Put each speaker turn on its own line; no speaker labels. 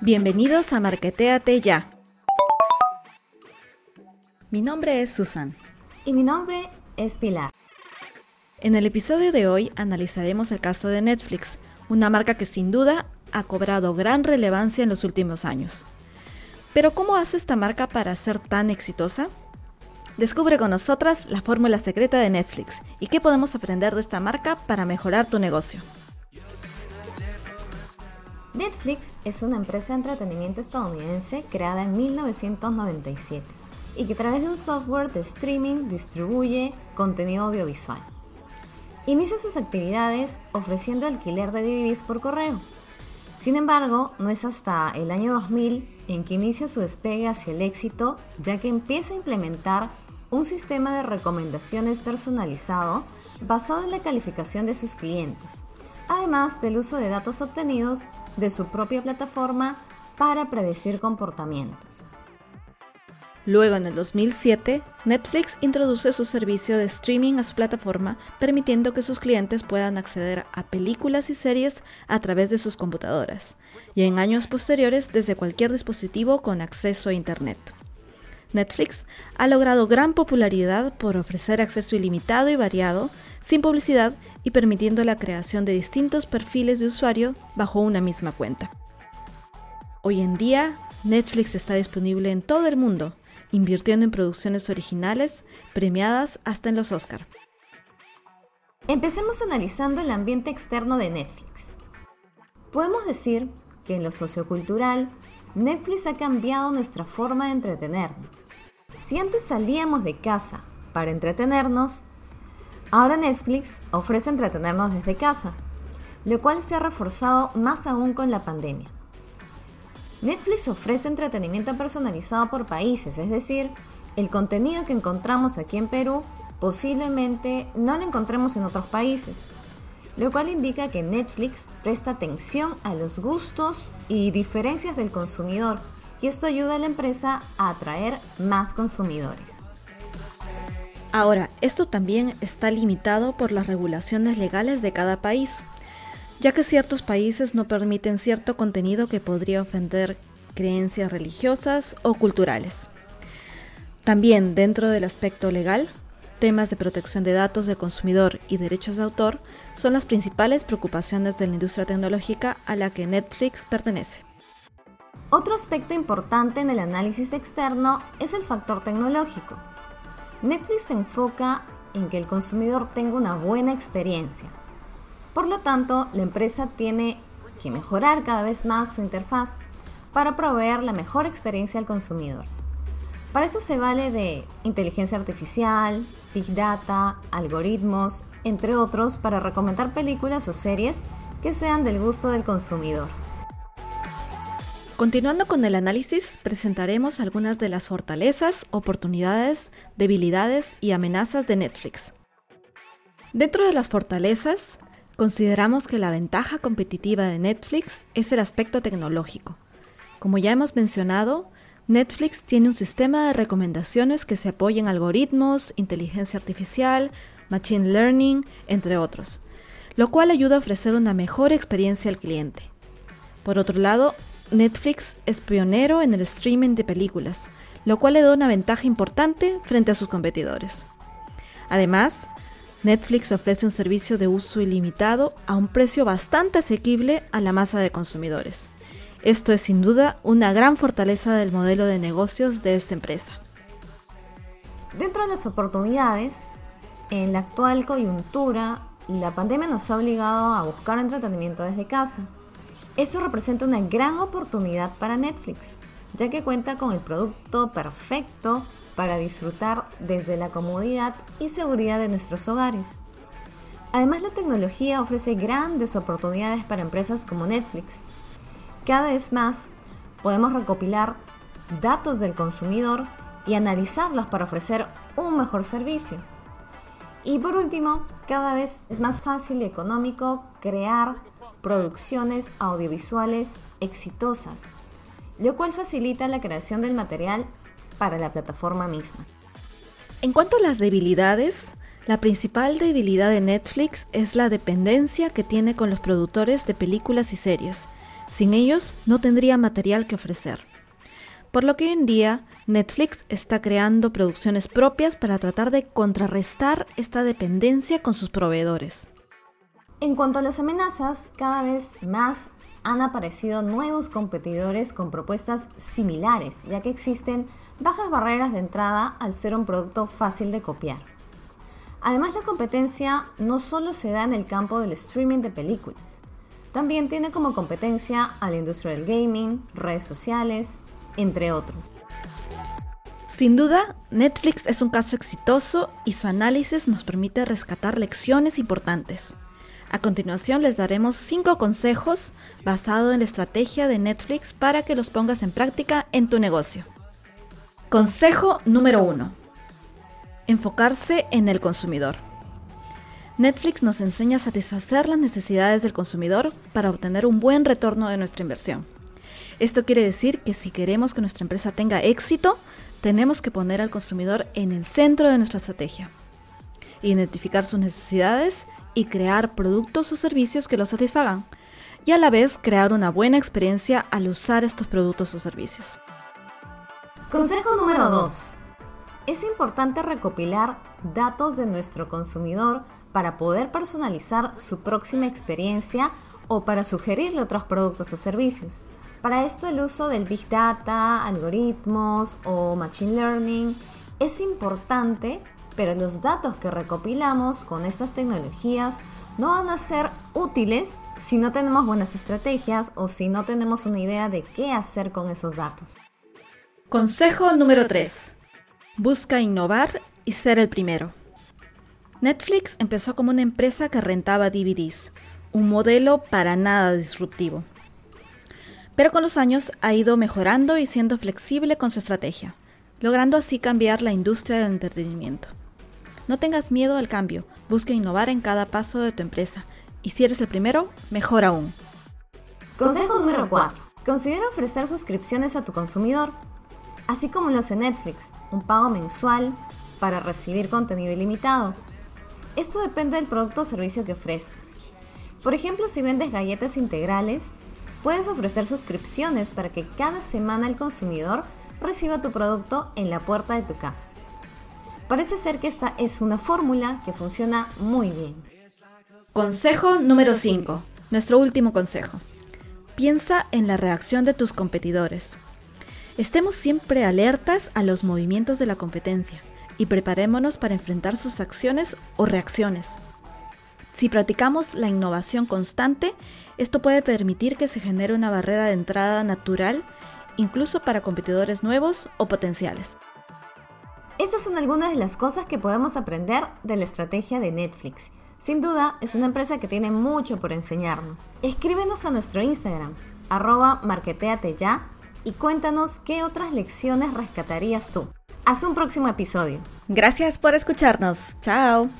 Bienvenidos a Marqueteate Ya. Mi nombre es Susan.
Y mi nombre es Pilar.
En el episodio de hoy analizaremos el caso de Netflix, una marca que sin duda ha cobrado gran relevancia en los últimos años. Pero ¿cómo hace esta marca para ser tan exitosa? Descubre con nosotras la fórmula secreta de Netflix y qué podemos aprender de esta marca para mejorar tu negocio.
Netflix es una empresa de entretenimiento estadounidense creada en 1997 y que a través de un software de streaming distribuye contenido audiovisual. Inicia sus actividades ofreciendo alquiler de DVDs por correo. Sin embargo, no es hasta el año 2000 en que inicia su despegue hacia el éxito, ya que empieza a implementar un sistema de recomendaciones personalizado basado en la calificación de sus clientes, además del uso de datos obtenidos de su propia plataforma para predecir comportamientos.
Luego, en el 2007, Netflix introduce su servicio de streaming a su plataforma, permitiendo que sus clientes puedan acceder a películas y series a través de sus computadoras, y en años posteriores desde cualquier dispositivo con acceso a Internet. Netflix ha logrado gran popularidad por ofrecer acceso ilimitado y variado, sin publicidad y permitiendo la creación de distintos perfiles de usuario bajo una misma cuenta. Hoy en día, Netflix está disponible en todo el mundo, invirtiendo en producciones originales premiadas hasta en los Oscar.
Empecemos analizando el ambiente externo de Netflix. Podemos decir que en lo sociocultural, Netflix ha cambiado nuestra forma de entretenernos. Si antes salíamos de casa para entretenernos, ahora Netflix ofrece entretenernos desde casa, lo cual se ha reforzado más aún con la pandemia. Netflix ofrece entretenimiento personalizado por países, es decir, el contenido que encontramos aquí en Perú posiblemente no lo encontremos en otros países, lo cual indica que Netflix presta atención a los gustos y diferencias del consumidor y esto ayuda a la empresa a atraer más consumidores.
Ahora, esto también está limitado por las regulaciones legales de cada país ya que ciertos países no permiten cierto contenido que podría ofender creencias religiosas o culturales. También dentro del aspecto legal, temas de protección de datos del consumidor y derechos de autor son las principales preocupaciones de la industria tecnológica a la que Netflix pertenece.
Otro aspecto importante en el análisis externo es el factor tecnológico. Netflix se enfoca en que el consumidor tenga una buena experiencia, por lo tanto, la empresa tiene que mejorar cada vez más su interfaz para proveer la mejor experiencia al consumidor. Para eso se vale de inteligencia artificial, big data, algoritmos, entre otros, para recomendar películas o series que sean del gusto del consumidor.
Continuando con el análisis, presentaremos algunas de las fortalezas, oportunidades, debilidades y amenazas de Netflix. Dentro de las fortalezas, Consideramos que la ventaja competitiva de Netflix es el aspecto tecnológico. Como ya hemos mencionado, Netflix tiene un sistema de recomendaciones que se apoya en algoritmos, inteligencia artificial, machine learning, entre otros, lo cual ayuda a ofrecer una mejor experiencia al cliente. Por otro lado, Netflix es pionero en el streaming de películas, lo cual le da una ventaja importante frente a sus competidores. Además, Netflix ofrece un servicio de uso ilimitado a un precio bastante asequible a la masa de consumidores. Esto es sin duda una gran fortaleza del modelo de negocios de esta empresa.
Dentro de las oportunidades, en la actual coyuntura, la pandemia nos ha obligado a buscar entretenimiento desde casa. Eso representa una gran oportunidad para Netflix, ya que cuenta con el producto perfecto para disfrutar desde la comodidad y seguridad de nuestros hogares. Además, la tecnología ofrece grandes oportunidades para empresas como Netflix. Cada vez más podemos recopilar datos del consumidor y analizarlos para ofrecer un mejor servicio. Y por último, cada vez es más fácil y económico crear producciones audiovisuales exitosas, lo cual facilita la creación del material para la plataforma misma.
En cuanto a las debilidades, la principal debilidad de Netflix es la dependencia que tiene con los productores de películas y series. Sin ellos no tendría material que ofrecer. Por lo que hoy en día Netflix está creando producciones propias para tratar de contrarrestar esta dependencia con sus proveedores.
En cuanto a las amenazas, cada vez más han aparecido nuevos competidores con propuestas similares, ya que existen bajas barreras de entrada al ser un producto fácil de copiar. Además, la competencia no solo se da en el campo del streaming de películas, también tiene como competencia a la industria del gaming, redes sociales, entre otros.
Sin duda, Netflix es un caso exitoso y su análisis nos permite rescatar lecciones importantes. A continuación les daremos 5 consejos basados en la estrategia de Netflix para que los pongas en práctica en tu negocio. Consejo número 1. Enfocarse en el consumidor. Netflix nos enseña a satisfacer las necesidades del consumidor para obtener un buen retorno de nuestra inversión. Esto quiere decir que si queremos que nuestra empresa tenga éxito, tenemos que poner al consumidor en el centro de nuestra estrategia, identificar sus necesidades y crear productos o servicios que lo satisfagan, y a la vez crear una buena experiencia al usar estos productos o servicios.
Consejo número 2. Es importante recopilar datos de nuestro consumidor para poder personalizar su próxima experiencia o para sugerirle otros productos o servicios. Para esto el uso del Big Data, algoritmos o Machine Learning es importante, pero los datos que recopilamos con estas tecnologías no van a ser útiles si no tenemos buenas estrategias o si no tenemos una idea de qué hacer con esos datos.
Consejo número 3. Busca innovar y ser el primero. Netflix empezó como una empresa que rentaba DVDs, un modelo para nada disruptivo pero con los años ha ido mejorando y siendo flexible con su estrategia, logrando así cambiar la industria del entretenimiento. No tengas miedo al cambio, busca innovar en cada paso de tu empresa y si eres el primero, mejor aún.
Consejo número 4. Considera ofrecer suscripciones a tu consumidor, así como lo hace Netflix, un pago mensual para recibir contenido ilimitado. Esto depende del producto o servicio que ofrezcas. Por ejemplo, si vendes galletas integrales, Puedes ofrecer suscripciones para que cada semana el consumidor reciba tu producto en la puerta de tu casa. Parece ser que esta es una fórmula que funciona muy bien.
Consejo número 5. Nuestro último consejo. Piensa en la reacción de tus competidores. Estemos siempre alertas a los movimientos de la competencia y preparémonos para enfrentar sus acciones o reacciones. Si practicamos la innovación constante, esto puede permitir que se genere una barrera de entrada natural, incluso para competidores nuevos o potenciales.
Esas son algunas de las cosas que podemos aprender de la estrategia de Netflix. Sin duda, es una empresa que tiene mucho por enseñarnos. Escríbenos a nuestro Instagram, arroba y cuéntanos qué otras lecciones rescatarías tú. Hasta un próximo episodio.
Gracias por escucharnos. Chao.